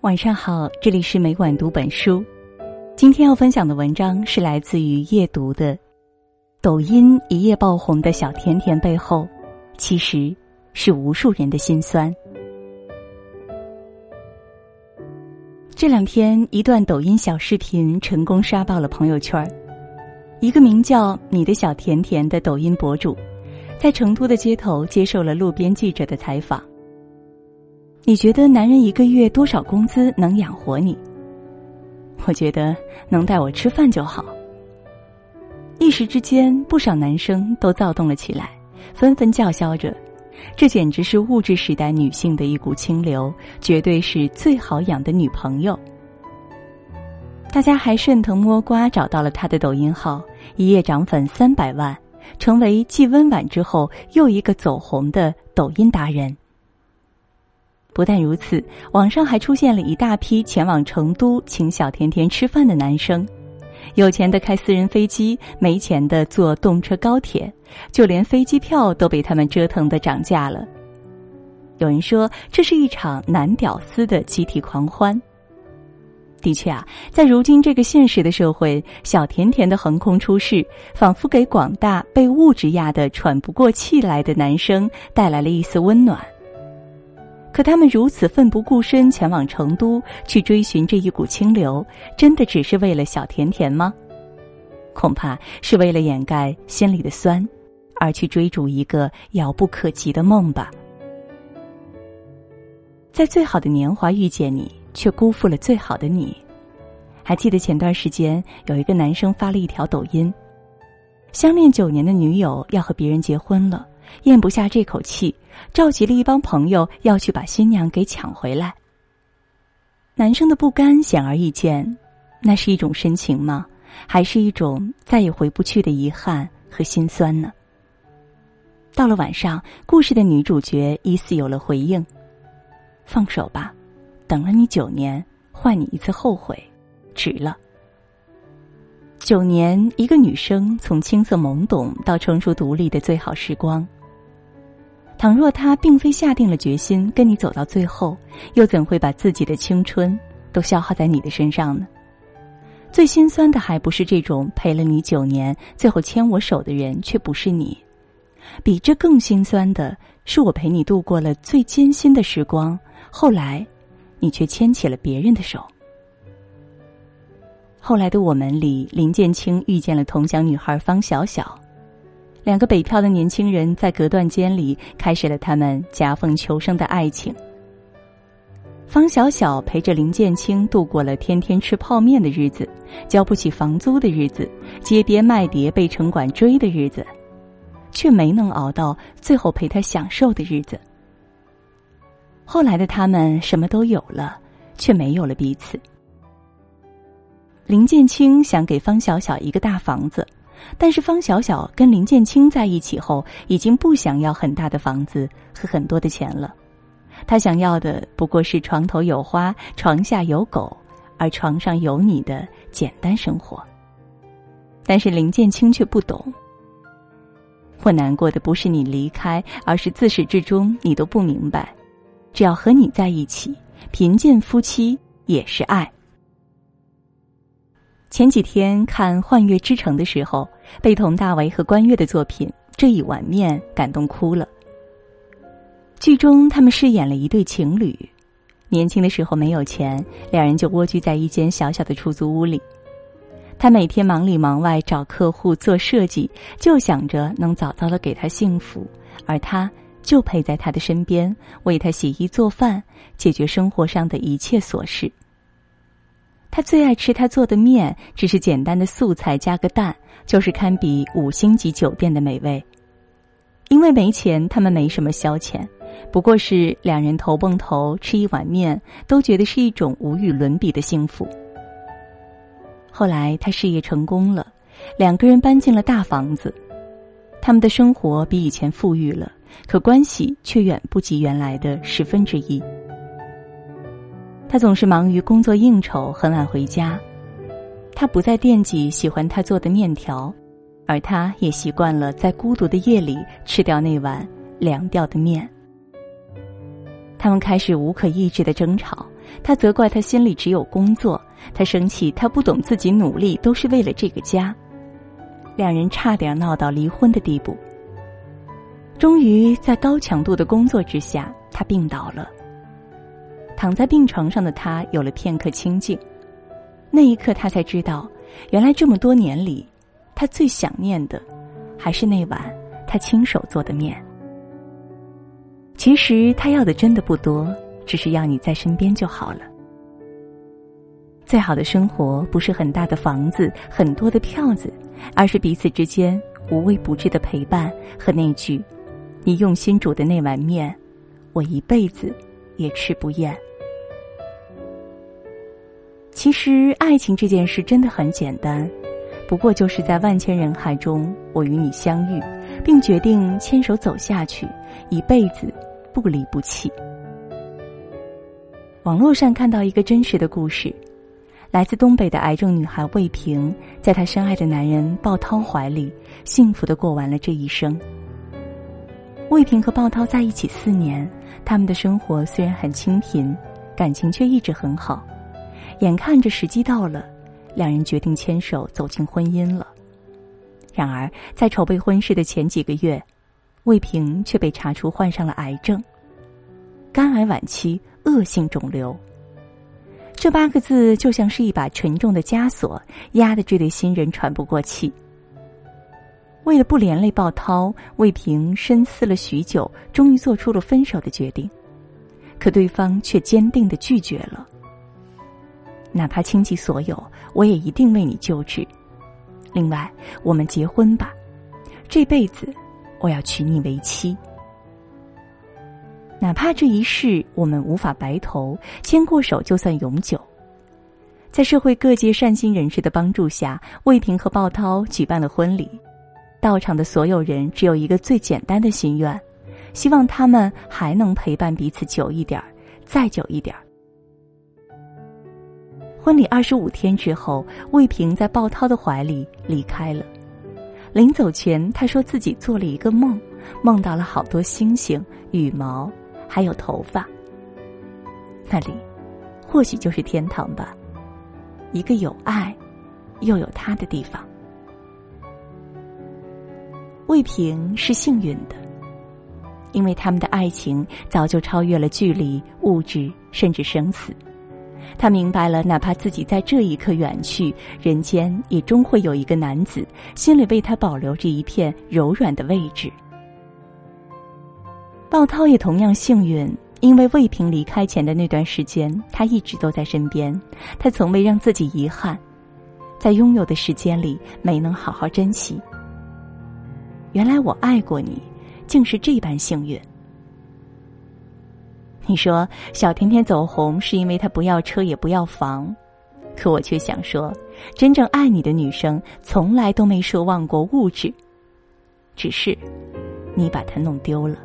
晚上好，这里是每晚读本书。今天要分享的文章是来自于夜读的。抖音一夜爆红的小甜甜背后，其实是无数人的心酸。这两天，一段抖音小视频成功刷爆了朋友圈。一个名叫“你的小甜甜”的抖音博主，在成都的街头接受了路边记者的采访。你觉得男人一个月多少工资能养活你？我觉得能带我吃饭就好。一时之间，不少男生都躁动了起来，纷纷叫嚣着。这简直是物质时代女性的一股清流，绝对是最好养的女朋友。大家还顺藤摸瓜找到了他的抖音号，一夜涨粉三百万，成为继温婉之后又一个走红的抖音达人。不但如此，网上还出现了一大批前往成都请小甜甜吃饭的男生。有钱的开私人飞机，没钱的坐动车高铁，就连飞机票都被他们折腾的涨价了。有人说，这是一场男屌丝的集体狂欢。的确啊，在如今这个现实的社会，小甜甜的横空出世，仿佛给广大被物质压得喘不过气来的男生带来了一丝温暖。可他们如此奋不顾身前往成都去追寻这一股清流，真的只是为了小甜甜吗？恐怕是为了掩盖心里的酸，而去追逐一个遥不可及的梦吧。在最好的年华遇见你，却辜负了最好的你。还记得前段时间有一个男生发了一条抖音，相恋九年的女友要和别人结婚了。咽不下这口气，召集了一帮朋友要去把新娘给抢回来。男生的不甘显而易见，那是一种深情吗？还是一种再也回不去的遗憾和心酸呢？到了晚上，故事的女主角疑似有了回应：“放手吧，等了你九年，换你一次后悔，值了。”九年，一个女生从青涩懵懂到成熟独立的最好时光。倘若她并非下定了决心跟你走到最后，又怎会把自己的青春都消耗在你的身上呢？最心酸的还不是这种陪了你九年，最后牵我手的人却不是你，比这更心酸的是我陪你度过了最艰辛的时光，后来，你却牵起了别人的手。后来的我们里，林建清遇见了同乡女孩方小小。两个北漂的年轻人在隔断间里开始了他们夹缝求生的爱情。方小小陪着林建清度过了天天吃泡面的日子，交不起房租的日子，街边卖碟被城管追的日子，却没能熬到最后陪他享受的日子。后来的他们什么都有了，却没有了彼此。林建清想给方小小一个大房子。但是方小小跟林建清在一起后，已经不想要很大的房子和很多的钱了，他想要的不过是床头有花、床下有狗，而床上有你的简单生活。但是林建清却不懂。我难过的不是你离开，而是自始至终你都不明白，只要和你在一起，贫贱夫妻也是爱。前几天看《幻乐之城》的时候，被佟大为和关悦的作品《这一碗面》感动哭了。剧中他们饰演了一对情侣，年轻的时候没有钱，两人就蜗居在一间小小的出租屋里。他每天忙里忙外找客户做设计，就想着能早早的给他幸福，而他就陪在他的身边，为他洗衣做饭，解决生活上的一切琐事。他最爱吃他做的面，只是简单的素菜加个蛋，就是堪比五星级酒店的美味。因为没钱，他们没什么消遣，不过是两人头蹦头吃一碗面，都觉得是一种无与伦比的幸福。后来他事业成功了，两个人搬进了大房子，他们的生活比以前富裕了，可关系却远不及原来的十分之一。他总是忙于工作应酬，很晚回家。他不再惦记喜欢他做的面条，而他也习惯了在孤独的夜里吃掉那碗凉掉的面。他们开始无可抑制的争吵。他责怪他心里只有工作，他生气他不懂自己努力都是为了这个家。两人差点闹到离婚的地步。终于在高强度的工作之下，他病倒了。躺在病床上的他有了片刻清静，那一刻他才知道，原来这么多年里，他最想念的，还是那碗他亲手做的面。其实他要的真的不多，只是要你在身边就好了。最好的生活不是很大的房子、很多的票子，而是彼此之间无微不至的陪伴和那句：“你用心煮的那碗面，我一辈子也吃不厌。”其实，爱情这件事真的很简单，不过就是在万千人海中，我与你相遇，并决定牵手走下去，一辈子不离不弃。网络上看到一个真实的故事，来自东北的癌症女孩魏平，在她深爱的男人鲍涛怀里，幸福的过完了这一生。魏平和鲍涛在一起四年，他们的生活虽然很清贫，感情却一直很好。眼看着时机到了，两人决定牵手走进婚姻了。然而，在筹备婚事的前几个月，魏平却被查出患上了癌症，肝癌晚期，恶性肿瘤。这八个字就像是一把沉重的枷锁，压得这对新人喘不过气。为了不连累鲍涛，魏平深思了许久，终于做出了分手的决定，可对方却坚定的拒绝了。哪怕倾其所有，我也一定为你救治。另外，我们结婚吧，这辈子我要娶你为妻。哪怕这一世我们无法白头，牵过手就算永久。在社会各界善心人士的帮助下，魏平和鲍涛举办了婚礼。到场的所有人只有一个最简单的心愿，希望他们还能陪伴彼此久一点儿，再久一点儿。婚礼二十五天之后，魏平在鲍涛的怀里离开了。临走前，他说自己做了一个梦，梦到了好多星星、羽毛，还有头发。那里，或许就是天堂吧，一个有爱，又有他的地方。魏平是幸运的，因为他们的爱情早就超越了距离、物质，甚至生死。他明白了，哪怕自己在这一刻远去，人间也终会有一个男子，心里为他保留着一片柔软的位置。鲍涛也同样幸运，因为魏平离开前的那段时间，他一直都在身边，他从未让自己遗憾，在拥有的时间里没能好好珍惜。原来我爱过你，竟是这般幸运。你说小甜甜走红是因为她不要车也不要房，可我却想说，真正爱你的女生从来都没奢望过物质，只是你把它弄丢了，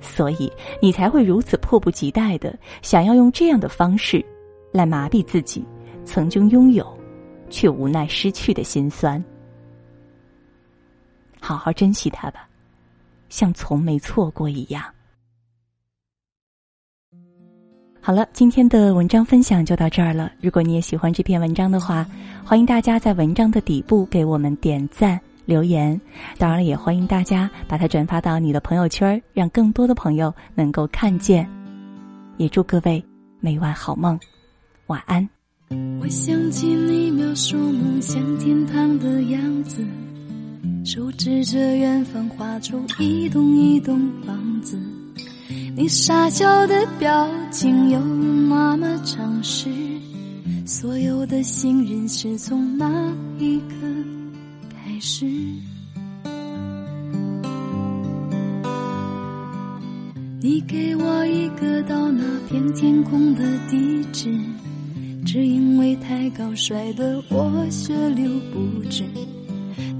所以你才会如此迫不及待的想要用这样的方式来麻痹自己曾经拥有却无奈失去的心酸。好好珍惜它吧，像从没错过一样。好了，今天的文章分享就到这儿了。如果你也喜欢这篇文章的话，欢迎大家在文章的底部给我们点赞留言。当然了，也欢迎大家把它转发到你的朋友圈，让更多的朋友能够看见。也祝各位每晚好梦，晚安。我想起你描述梦想天堂的样子，手指着远方画出一栋一栋房子。你傻笑的表情有那么诚实，所有的信任是从那一刻开始。你给我一个到那片天空的地址，只因为太高摔得我血流不止，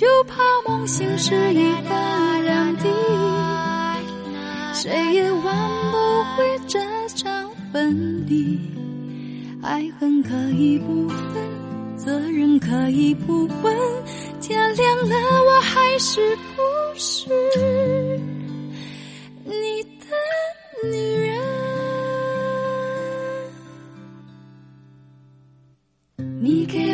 就怕梦醒时一分两地，谁也挽不回这场分离。爱恨可以不分，责任可以不问，天亮了我还是不是你的女人？你给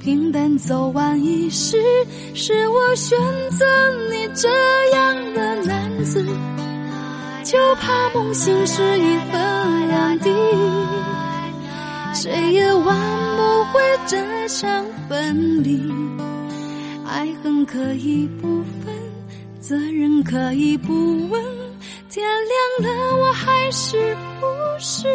平淡走完一世。是我选择你这样的男子。就怕梦醒时一分两地，谁也挽不回这场分离。爱恨可以不分，责任可以不问，天亮了我还是不是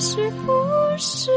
是不是